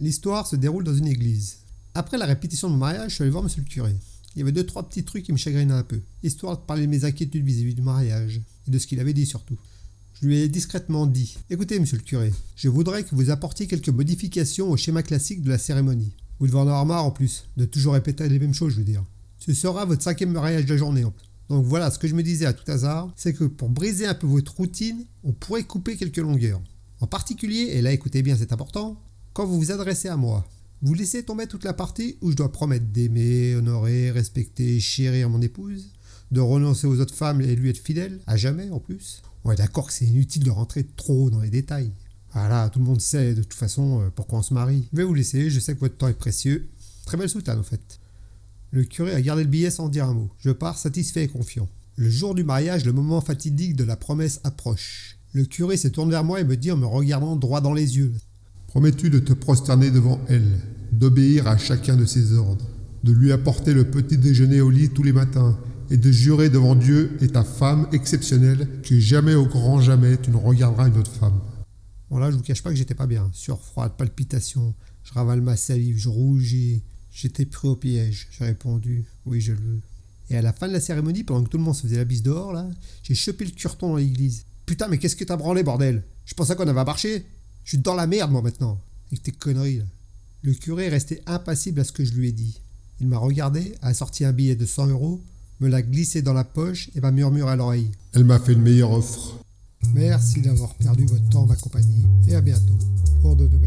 L'histoire se déroule dans une église. Après la répétition de mariage, je suis allé voir monsieur le curé. Il y avait deux, trois petits trucs qui me chagrinaient un peu, histoire de parler de mes inquiétudes vis-à-vis du mariage, et de ce qu'il avait dit surtout. Je lui ai discrètement dit Écoutez, monsieur le curé, je voudrais que vous apportiez quelques modifications au schéma classique de la cérémonie. Vous devez en avoir marre en plus, de toujours répéter les mêmes choses, je veux dire. Ce sera votre cinquième mariage de la journée. Donc voilà, ce que je me disais à tout hasard, c'est que pour briser un peu votre routine, on pourrait couper quelques longueurs. En particulier, et là écoutez bien, c'est important, quand vous vous adressez à moi, vous laissez tomber toute la partie où je dois promettre d'aimer, honorer, respecter, chérir mon épouse, de renoncer aux autres femmes et lui être fidèle, à jamais en plus. Ouais, d'accord que c'est inutile de rentrer trop dans les détails. Voilà, tout le monde sait de toute façon euh, pourquoi on se marie. Je vous laisser, je sais que votre temps est précieux. Très belle soutane en fait. Le curé a gardé le billet sans dire un mot. Je pars satisfait et confiant. Le jour du mariage, le moment fatidique de la promesse approche. Le curé se tourne vers moi et me dit en me regardant droit dans les yeux. Promets-tu de te prosterner devant elle, d'obéir à chacun de ses ordres, de lui apporter le petit déjeuner au lit tous les matins, et de jurer devant Dieu et ta femme exceptionnelle que jamais au grand jamais tu ne regarderas une autre femme? Bon là, je vous cache pas que j'étais pas bien. Sur froide, palpitation, je ravale ma salive, je rougis. J'étais pris au piège. J'ai répondu oui, je le veux. Et à la fin de la cérémonie, pendant que tout le monde se faisait la bise dehors, là, j'ai chopé le curton dans l'église. Putain, mais qu'est-ce que t'as branlé, bordel? Je pensais qu'on avait marché. Je suis dans la merde, moi, maintenant. Avec tes conneries, là. Le curé restait impassible à ce que je lui ai dit. Il m'a regardé, a sorti un billet de 100 euros, me l'a glissé dans la poche et m'a murmuré à l'oreille. Elle m'a fait une meilleure offre. Merci d'avoir perdu votre temps, ma compagnie, et à bientôt pour de.